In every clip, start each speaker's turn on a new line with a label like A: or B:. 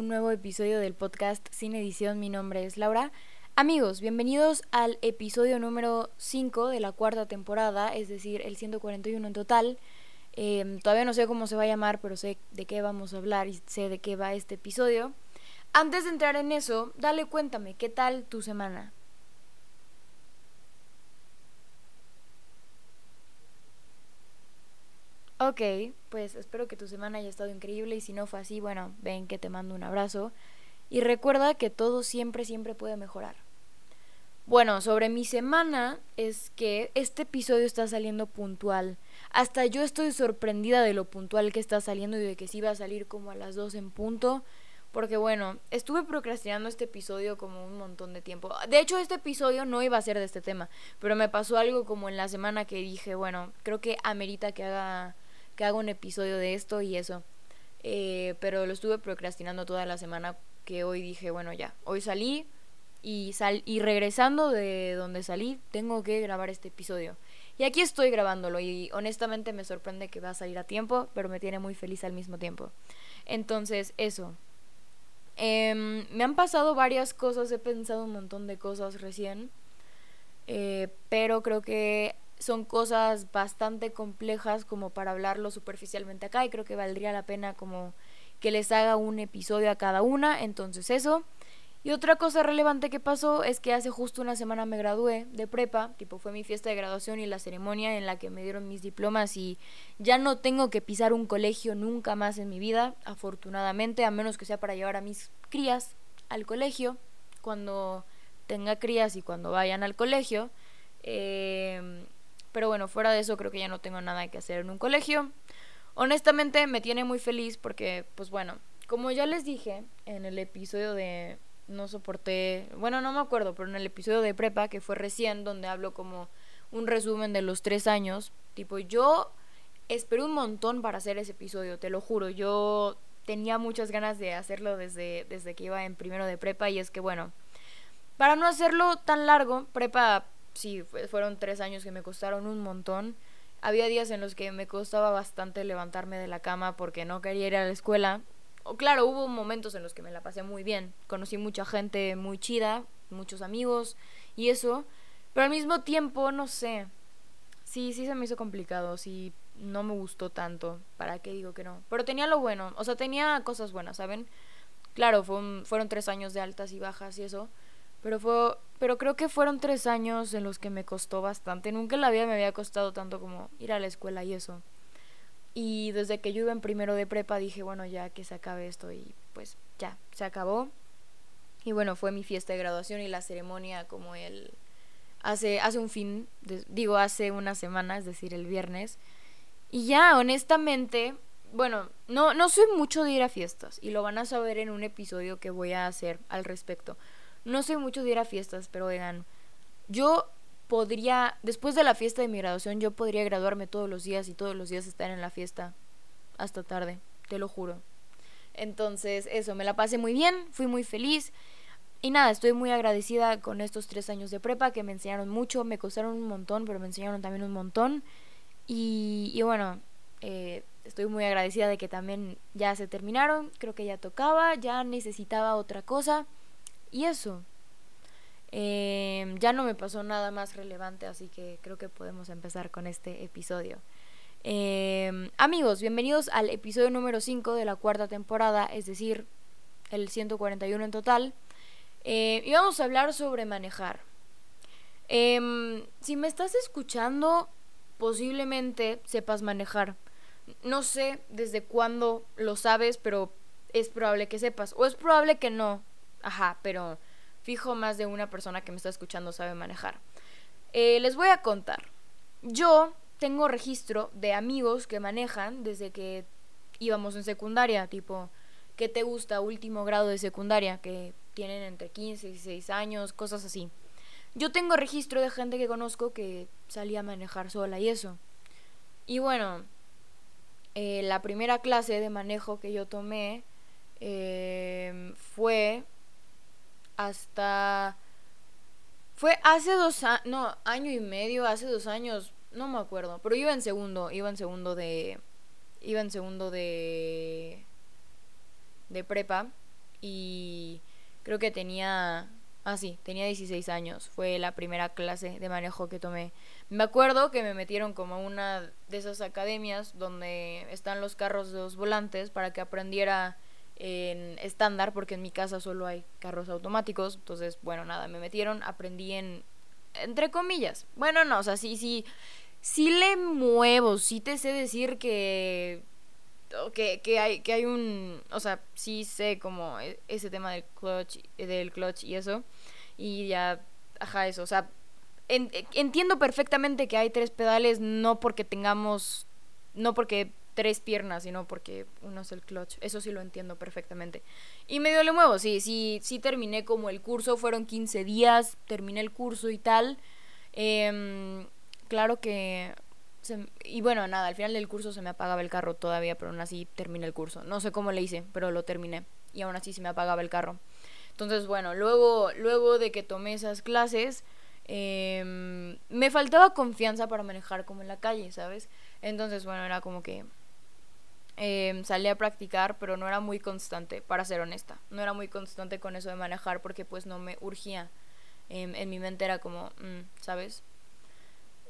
A: un nuevo episodio del podcast Sin Edición. Mi nombre es Laura. Amigos, bienvenidos al episodio número 5 de la cuarta temporada, es decir, el 141 en total. Em, todavía no sé cómo se va a llamar, pero sé de qué vamos a hablar y sé de qué va este episodio. Antes de entrar en eso, dale cuéntame, ¿qué tal tu semana? Ok, pues espero que tu semana haya estado increíble y si no fue así, bueno, ven que te mando un abrazo y recuerda que todo siempre, siempre puede mejorar. Bueno, sobre mi semana es que este episodio está saliendo puntual. Hasta yo estoy sorprendida de lo puntual que está saliendo y de que sí va a salir como a las 2 en punto. Porque bueno, estuve procrastinando este episodio como un montón de tiempo. De hecho, este episodio no iba a ser de este tema. Pero me pasó algo como en la semana que dije, bueno, creo que amerita que haga que haga un episodio de esto y eso. Eh, pero lo estuve procrastinando toda la semana que hoy dije, bueno, ya, hoy salí y, sal y regresando de donde salí, tengo que grabar este episodio. Y aquí estoy grabándolo y honestamente me sorprende que va a salir a tiempo, pero me tiene muy feliz al mismo tiempo. Entonces, eso. Em, me han pasado varias cosas, he pensado un montón de cosas recién, eh, pero creo que son cosas bastante complejas como para hablarlo superficialmente acá y creo que valdría la pena como que les haga un episodio a cada una, entonces eso. Y otra cosa relevante que pasó es que hace justo una semana me gradué de prepa, tipo fue mi fiesta de graduación y la ceremonia en la que me dieron mis diplomas y ya no tengo que pisar un colegio nunca más en mi vida, afortunadamente, a menos que sea para llevar a mis crías al colegio, cuando tenga crías y cuando vayan al colegio. Eh, pero bueno, fuera de eso creo que ya no tengo nada que hacer en un colegio. Honestamente me tiene muy feliz porque, pues bueno, como ya les dije en el episodio de no soporté, bueno, no me acuerdo, pero en el episodio de prepa que fue recién donde hablo como un resumen de los tres años, tipo yo esperé un montón para hacer ese episodio, te lo juro, yo tenía muchas ganas de hacerlo desde, desde que iba en primero de prepa y es que bueno, para no hacerlo tan largo, prepa sí, fueron tres años que me costaron un montón. Había días en los que me costaba bastante levantarme de la cama porque no quería ir a la escuela. O claro, hubo momentos en los que me la pasé muy bien. Conocí mucha gente muy chida, muchos amigos y eso. Pero al mismo tiempo, no sé. Sí, sí se me hizo complicado. Sí, no me gustó tanto. ¿Para qué digo que no? Pero tenía lo bueno. O sea, tenía cosas buenas, ¿saben? Claro, fueron tres años de altas y bajas y eso. Pero fue, pero creo que fueron tres años en los que me costó bastante. Nunca en la vida me había costado tanto como ir a la escuela y eso. Y desde que yo iba en primero de prepa dije, bueno, ya que se acabe esto y pues ya, se acabó. Y bueno, fue mi fiesta de graduación y la ceremonia como el... Hace, hace un fin, digo, hace una semana, es decir, el viernes. Y ya, honestamente, bueno, no, no soy mucho de ir a fiestas y lo van a saber en un episodio que voy a hacer al respecto. No soy mucho de ir a fiestas, pero oigan, yo podría, después de la fiesta de mi graduación, yo podría graduarme todos los días y todos los días estar en la fiesta hasta tarde, te lo juro. Entonces, eso, me la pasé muy bien, fui muy feliz. Y nada, estoy muy agradecida con estos tres años de prepa que me enseñaron mucho, me costaron un montón, pero me enseñaron también un montón. Y, y bueno, eh, estoy muy agradecida de que también ya se terminaron, creo que ya tocaba, ya necesitaba otra cosa. Y eso. Em, ya no me pasó nada más relevante, así que creo que podemos empezar con este episodio. Em, amigos, bienvenidos al episodio número 5 de la cuarta temporada, es decir, el 141 en total. Eh, y vamos a hablar sobre manejar. Em, si me estás escuchando, posiblemente sepas manejar. No sé desde cuándo lo sabes, pero es probable que sepas. O es probable que no. Ajá, pero fijo más de una persona que me está escuchando sabe manejar. Eh, les voy a contar. Yo tengo registro de amigos que manejan desde que íbamos en secundaria, tipo, ¿qué te gusta? Último grado de secundaria, que tienen entre 15 y 16 años, cosas así. Yo tengo registro de gente que conozco que salía a manejar sola y eso. Y bueno, eh, la primera clase de manejo que yo tomé eh, fue hasta... Fue hace dos años, no, año y medio, hace dos años, no me acuerdo, pero iba en segundo, iba en segundo de... Iba en segundo de... de prepa. y creo que tenía Ah, sí, tenía 16 años. Fue la primera clase de manejo que tomé. Me acuerdo que me metieron como a una de esas academias donde están los carros de los volantes para que aprendiera en estándar, porque en mi casa solo hay carros automáticos. Entonces, bueno, nada, me metieron, aprendí en. entre comillas. Bueno, no, o sea, sí, sí. Sí le muevo, sí te sé decir que que, que, hay, que hay un, o sea, sí sé como e, ese tema del clutch, del clutch y eso, y ya, ajá, eso, o sea, entiendo perfectamente que hay tres pedales, no porque tengamos, no porque tres piernas, sino porque uno es el clutch, eso sí lo entiendo perfectamente. Y medio le muevo, sí, sí, sí terminé como el curso, fueron 15 días, terminé el curso y tal. Eh, claro que y bueno, nada, al final del curso se me apagaba el carro todavía, pero aún así terminé el curso. No sé cómo le hice, pero lo terminé. Y aún así se me apagaba el carro. Entonces, bueno, luego, luego de que tomé esas clases, em, me faltaba confianza para manejar como en la calle, ¿sabes? Entonces, bueno, era como que eh, salí a practicar, pero no era muy constante, para ser honesta. No era muy constante con eso de manejar porque pues no me urgía. Em, en mi mente era como, mm, ¿sabes?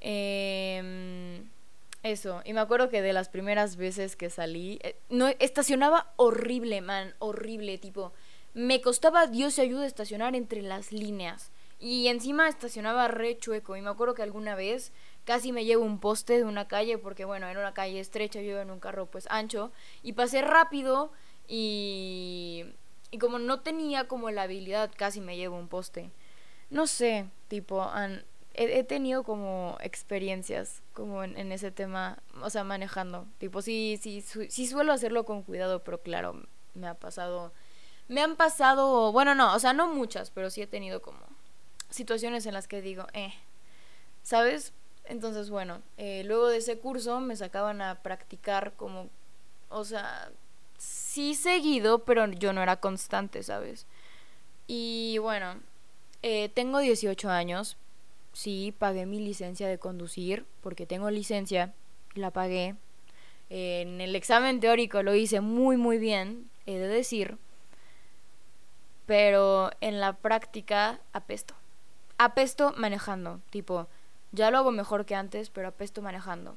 A: Eh, eso, y me acuerdo que de las primeras veces que salí, eh, no estacionaba horrible, man, horrible, tipo, me costaba Dios se ayuda estacionar entre las líneas. Y encima estacionaba re chueco. Y me acuerdo que alguna vez casi me llevo un poste de una calle, porque bueno, era una calle estrecha, yo en un carro pues ancho. Y pasé rápido y. Y como no tenía como la habilidad, casi me llevo un poste. No sé, tipo, he, tenido como experiencias como en, ese tema, o sea, manejando. Tipo, sí, sí, sí suelo hacerlo con cuidado, pero claro, me ha pasado, me han pasado, bueno, no, o sea, no muchas, pero sí he tenido como situaciones en las que digo, eh, ¿sabes? Entonces, bueno, eh, luego de ese curso me sacaban a practicar como, o sea, sí seguido, pero yo no era constante, ¿sabes? Y bueno, eh, tengo 18 años, sí, pagué mi licencia de conducir, porque tengo licencia, la pagué. En el examen teórico lo hice muy, muy bien, he de decir. Pero en la práctica apesto. Apesto manejando, tipo, ya lo hago mejor que antes, pero apesto manejando.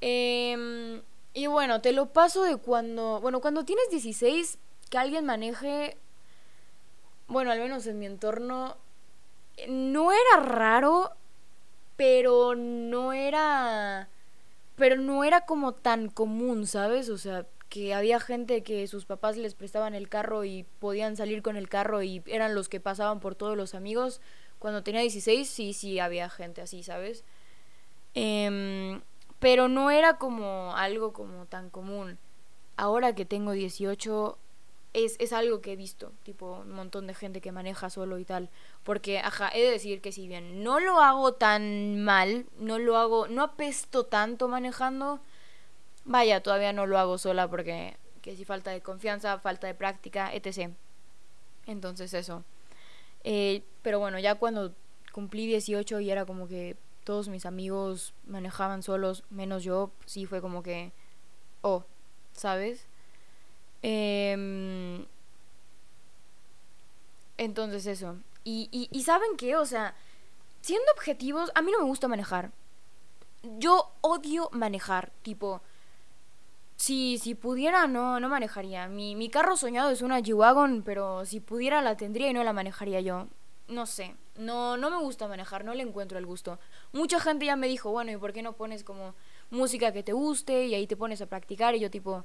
A: Em, y bueno, te lo paso de cuando, bueno, cuando tienes 16, que alguien maneje, bueno, al menos en mi entorno, no era raro, pero no era pero no era como tan común, ¿sabes? O sea, que había gente que sus papás les prestaban el carro y podían salir con el carro y eran los que pasaban por todos los amigos. Cuando tenía 16, sí, sí, había gente así, ¿sabes? Em, pero no era como algo como tan común. Ahora que tengo 18, es, es, algo que he visto, tipo un montón de gente que maneja solo y tal. Porque, ajá, he de decir que si bien no lo hago tan mal, no lo hago, no apesto tanto manejando, vaya, todavía no lo hago sola porque que si falta de confianza, falta de práctica, etc. Entonces eso. Eh, pero bueno, ya cuando cumplí 18 y era como que todos mis amigos manejaban solos, menos yo, sí fue como que, oh, ¿sabes? Eh, entonces eso. Y, y, y saben qué, o sea, siendo objetivos, a mí no me gusta manejar. Yo odio manejar, tipo... Si, si pudiera, no, no manejaría. Mi, mi carro soñado es una G-Wagon, pero si pudiera la tendría y no la manejaría yo. No sé, no, no me gusta manejar, no le encuentro el gusto. Mucha gente ya me dijo, bueno, ¿y por qué no pones como música que te guste y ahí te pones a practicar? Y yo tipo,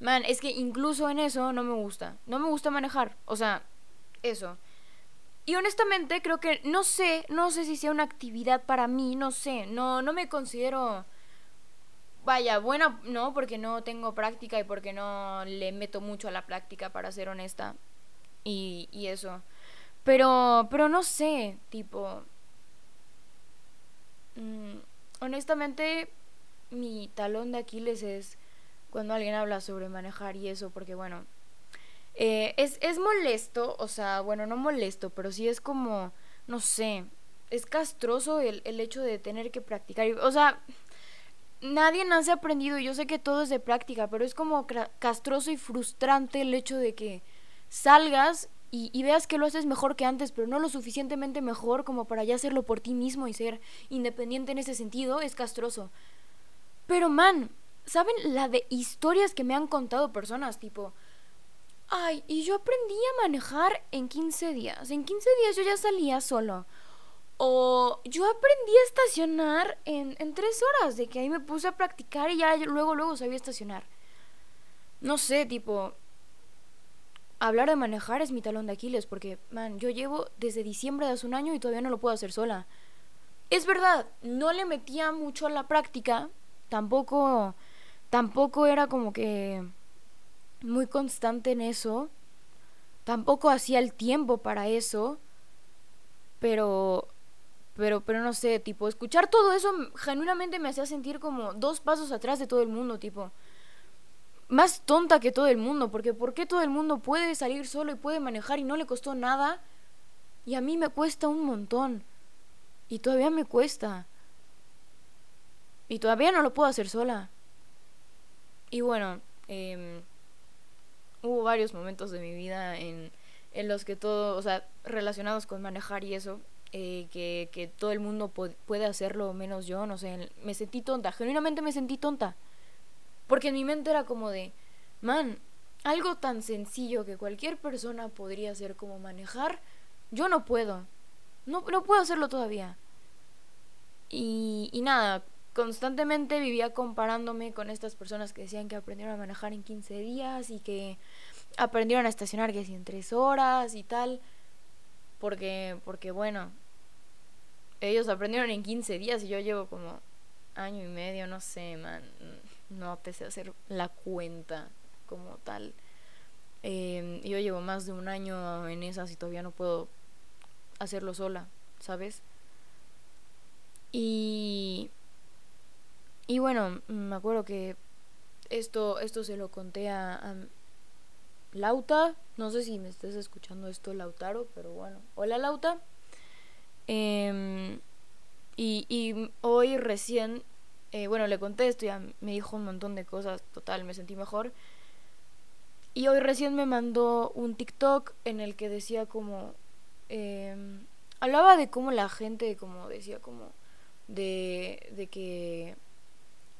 A: Man, es que incluso en eso no me gusta. No me gusta manejar. O sea, eso. Y honestamente creo que no sé, no sé si sea una actividad para mí, no sé, no, no me considero, vaya, buena, no, porque no tengo práctica y porque no le meto mucho a la práctica, para ser honesta. Y, y eso. Pero, pero no sé, tipo, mm, honestamente, mi talón de Aquiles es cuando alguien habla sobre manejar y eso, porque bueno, eh, es, es molesto, o sea, bueno, no molesto, pero sí es como, no sé, es castroso el, el hecho de tener que practicar. O sea, nadie nace aprendido, yo sé que todo es de práctica, pero es como castroso y frustrante el hecho de que salgas y, veas que lo haces mejor que antes, pero no lo suficientemente mejor como para ya hacerlo por ti mismo y ser independiente en ese sentido, es castroso. Pero man, ¿saben la de historias que me han contado personas? Tipo, ay, y yo aprendí a manejar en 15 días. En 15 días yo ya salía solo. O yo aprendí a estacionar en, en 3 horas, de que ahí me puse a practicar y ya luego, luego sabía estacionar. No sé, tipo, hablar de manejar es mi talón de Aquiles, porque, man, yo llevo desde diciembre de hace un año y todavía no lo puedo hacer sola. Es verdad, no le metía mucho a la práctica, tampoco, tampoco era como que muy constante en eso, tampoco hacía el tiempo para eso, pero, pero, pero no sé, tipo, escuchar todo eso genuinamente me hacía sentir como dos pasos atrás de todo el mundo, tipo, más tonta que todo el mundo, porque ¿por qué todo el mundo puede salir solo y puede manejar y no le costó nada? Y a mí me cuesta un montón. Y todavía me cuesta. Y todavía no lo puedo hacer sola. Y bueno, eh, hubo varios momentos de mi vida en, en los que todo, o sea, relacionados con manejar y eso, eh, que, que, todo el mundo puede hacerlo menos yo, no sé, me sentí tonta, genuinamente me sentí tonta. Porque en mi mente era como de, man, algo tan sencillo que cualquier persona podría hacer como manejar, yo no puedo. No, no puedo hacerlo todavía. Y, y nada, constantemente vivía comparándome con estas personas que decían que aprendieron a manejar en 15 días y que aprendieron a estacionar que en 3 horas y tal. Porque, porque bueno, ellos aprendieron en 15 días y yo llevo como año y medio, no sé, man no te sé hacer la cuenta como tal. Em, yo llevo más de un año en esas y todavía no puedo hacerlo sola, ¿sabes? Y, y bueno, me acuerdo que esto, esto se lo conté a, Lauta. No sé si me estás escuchando esto, Lautaro, pero bueno. Hola, Lauta. Em, y, y hoy recién eh, bueno, le conté esto, ya me dijo un montón de cosas, total, me sentí mejor. Y hoy recién me mandó un TikTok en el que decía como... Em, hablaba de cómo la gente, como decía, como... De, de que...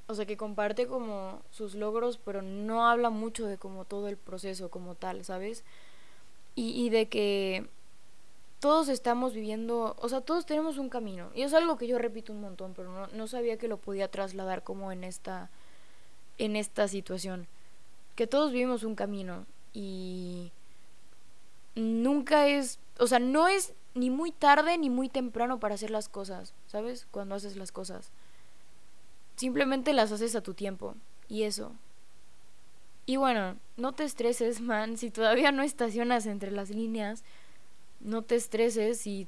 A: O sea, que comparte como sus logros, pero no habla mucho de como todo el proceso como tal, ¿sabes? Y, y de que todos estamos viviendo, o sea, todos tenemos un camino. Y es algo que yo repito un montón, pero no, sabía que lo podía trasladar como en esta, en esta situación. Que todos vivimos un camino y nunca es, o sea, no es ni muy tarde ni muy temprano para hacer las cosas, ¿sabes? Cuando haces las cosas. Simplemente las haces a tu tiempo. Y eso. Y bueno, no te estreses, man, si todavía no estacionas entre las líneas no te estreses si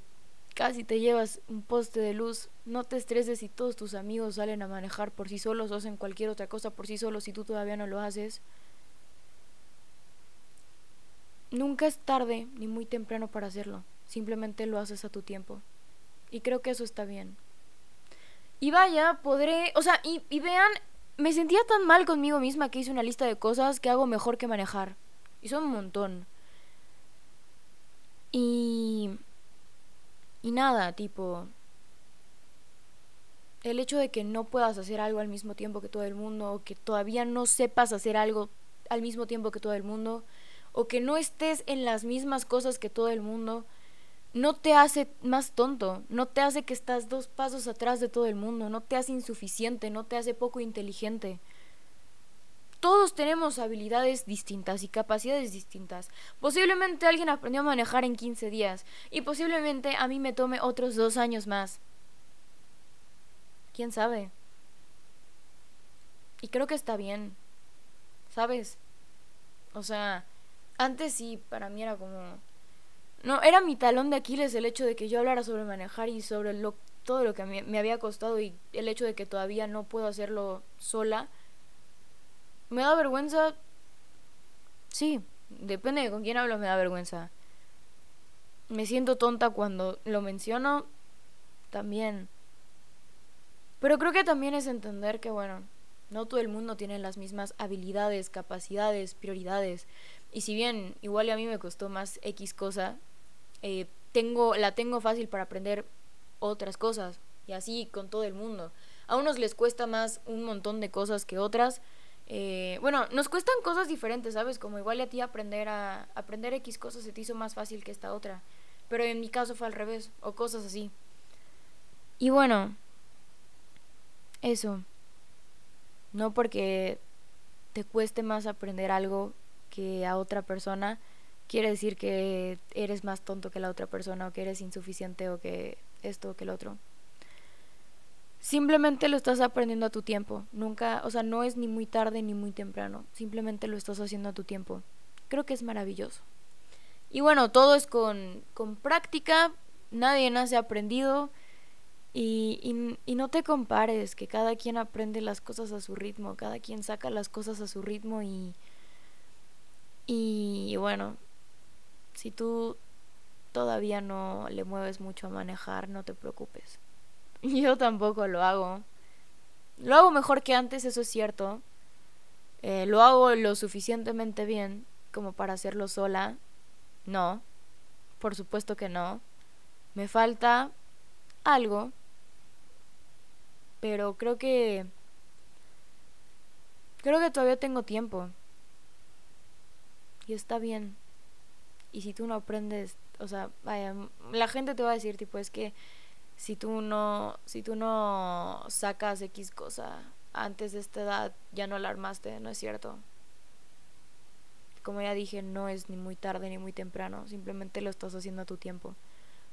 A: casi te llevas un poste de luz. No te estreses si todos tus amigos salen a manejar por sí solos o hacen cualquier otra cosa por sí solos si tú todavía no lo haces. Nunca es tarde ni muy temprano para hacerlo. Simplemente lo haces a tu tiempo. Y creo que eso está bien. Y vaya, podré... O sea, y, y vean, me sentía tan mal conmigo misma que hice una lista de cosas que hago mejor que manejar. Y son un montón. Y... Y nada, tipo... El hecho de que no puedas hacer algo al mismo tiempo que todo el mundo, o que todavía no sepas hacer algo al mismo tiempo que todo el mundo, o que no estés en las mismas cosas que todo el mundo, no te hace más tonto, no te hace que estás dos pasos atrás de todo el mundo, no te hace insuficiente, no te hace poco inteligente. Todos tenemos habilidades distintas y capacidades distintas. Posiblemente alguien aprendió a manejar en 15 días y posiblemente a mí me tome otros dos años más. ¿Quién sabe? Y creo que está bien. ¿Sabes? O sea, antes sí, para mí era como... No, era mi talón de Aquiles el hecho de que yo hablara sobre manejar y sobre lo, todo lo que me había costado y el hecho de que todavía no puedo hacerlo sola ¿Me da vergüenza? Sí, depende de con quién hablo, me da vergüenza. Me siento tonta cuando lo menciono, también. Pero creo que también es entender que, bueno, no todo el mundo tiene las mismas habilidades, capacidades, prioridades. Y si bien igual a mí me costó más X cosa, eh, tengo, la tengo fácil para aprender otras cosas. Y así con todo el mundo. A unos les cuesta más un montón de cosas que otras. Eh, bueno, nos cuestan cosas diferentes, ¿sabes? Como igual a ti aprender a aprender X cosas se te hizo más fácil que esta otra. Pero en mi caso fue al revés, o cosas así. Y bueno, eso. No porque te cueste más aprender algo que a otra persona, quiere decir que eres más tonto que la otra persona o que eres insuficiente o que esto o que el otro. Simplemente lo estás aprendiendo a tu tiempo. Nunca, o sea, no es ni muy tarde ni muy temprano. Simplemente lo estás haciendo a tu tiempo. Creo que es maravilloso. Y bueno, todo es con, con práctica. Nadie nace aprendido. Y, y, y, no te compares, que cada quien aprende las cosas a su ritmo, cada quien saca las cosas a su ritmo y, y bueno, si tú todavía no le mueves mucho a manejar, no te preocupes. Yo tampoco lo hago. Lo hago mejor que antes, eso es cierto. Eh, lo hago lo suficientemente bien como para hacerlo sola. No, por supuesto que no. Me falta algo pero creo que creo que todavía tengo tiempo. Y está bien. Y si tú no aprendes, o sea, vaya, la gente te va a decir tipo es que si tú no si tú no sacas X cosa antes de esta edad ya no la armaste, no es cierto. Como ya dije, no es ni muy tarde ni muy temprano, simplemente lo estás haciendo a tu tiempo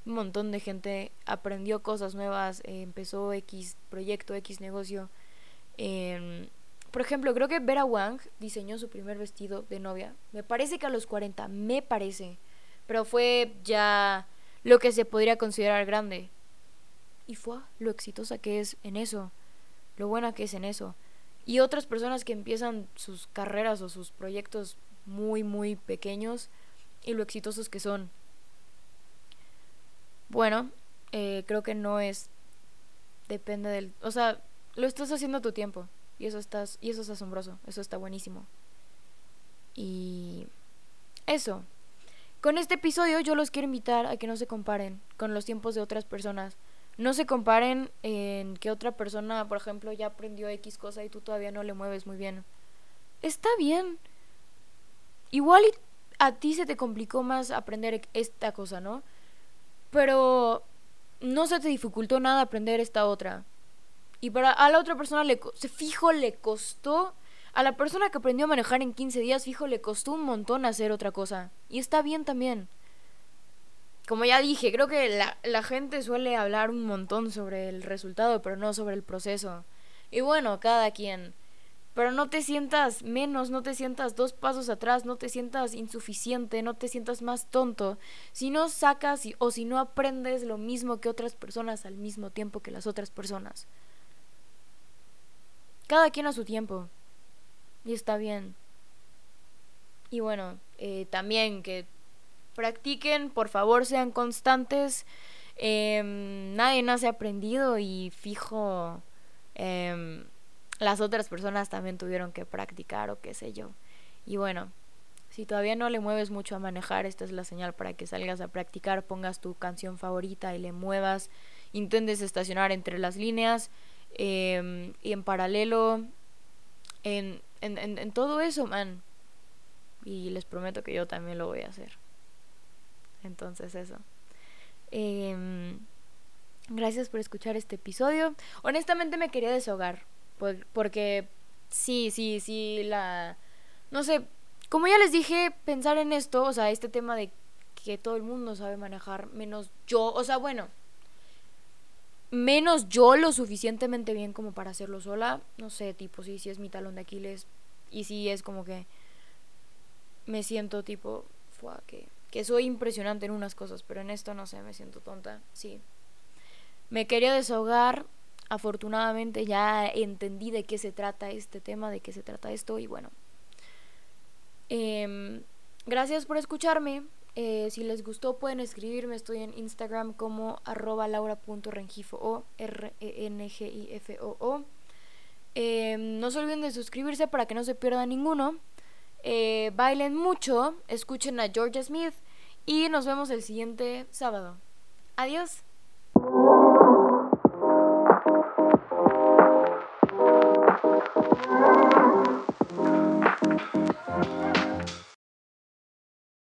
A: un montón de gente aprendió cosas nuevas, eh, empezó X proyecto, X negocio. Em, por ejemplo, creo que Vera Wang diseñó su primer vestido de novia. Me parece que a los 40, me parece. Pero fue ya lo que se podría considerar grande. Y fue lo exitosa que es en eso, lo buena que es en eso. Y otras personas que empiezan sus carreras o sus proyectos muy, muy pequeños y lo exitosos que son. Bueno, eh, creo que no es. Depende del. O sea, lo estás haciendo a tu tiempo. Y eso, estás, y eso es asombroso. Eso está buenísimo. Y. Eso. Con este episodio yo los quiero invitar a que no se comparen con los tiempos de otras personas. No se comparen en que otra persona, por ejemplo, ya aprendió X cosa y tú todavía no le mueves muy bien. Está bien. Igual a ti se te complicó más aprender esta cosa, ¿no? pero no se te dificultó nada aprender esta otra. Y para a la otra persona le se fijo le costó a la persona que aprendió a manejar en 15 días, fijo le costó un montón hacer otra cosa. Y está bien también. Como ya dije, creo que la, la gente suele hablar un montón sobre el resultado, pero no sobre el proceso. Y bueno, cada quien. Pero no te sientas menos, no te sientas dos pasos atrás, no te sientas insuficiente, no te sientas más tonto. Si no sacas o si no aprendes lo mismo que otras personas al mismo tiempo que las otras personas. Cada quien a su tiempo. Y está bien. Y bueno, eh, también que practiquen, por favor sean constantes. Em, nadie nace aprendido y fijo. Eh, las otras personas también tuvieron que practicar o qué sé yo. Y bueno, si todavía no le mueves mucho a manejar, esta es la señal para que salgas a practicar, pongas tu canción favorita y le muevas, intentes estacionar entre las líneas em, y en paralelo, en, en, en, todo eso, man. Y les prometo que yo también lo voy a hacer. Entonces eso. Em, gracias por escuchar este episodio. Honestamente me quería deshogar porque sí, sí, sí, la... No sé, como ya les dije, pensar en esto, o sea, este tema de que todo el mundo sabe manejar, menos yo, o sea, bueno, menos yo lo suficientemente bien como para hacerlo sola, no sé, tipo, sí, sí es mi talón de Aquiles y sí es como que me siento tipo, que, que soy impresionante en unas cosas, pero en esto no sé, me siento tonta, sí. Me quería desahogar, afortunadamente ya entendí de qué se trata este tema, de qué se trata esto y bueno. Em, gracias por escucharme. Eh, si les gustó pueden escribirme, estoy en Instagram como arroba laura.rengifo o r e n g i f o o. Em, no se olviden de suscribirse para que no se pierda ninguno. Eh, bailen mucho, escuchen a Georgia Smith y nos vemos el siguiente sábado. Adiós.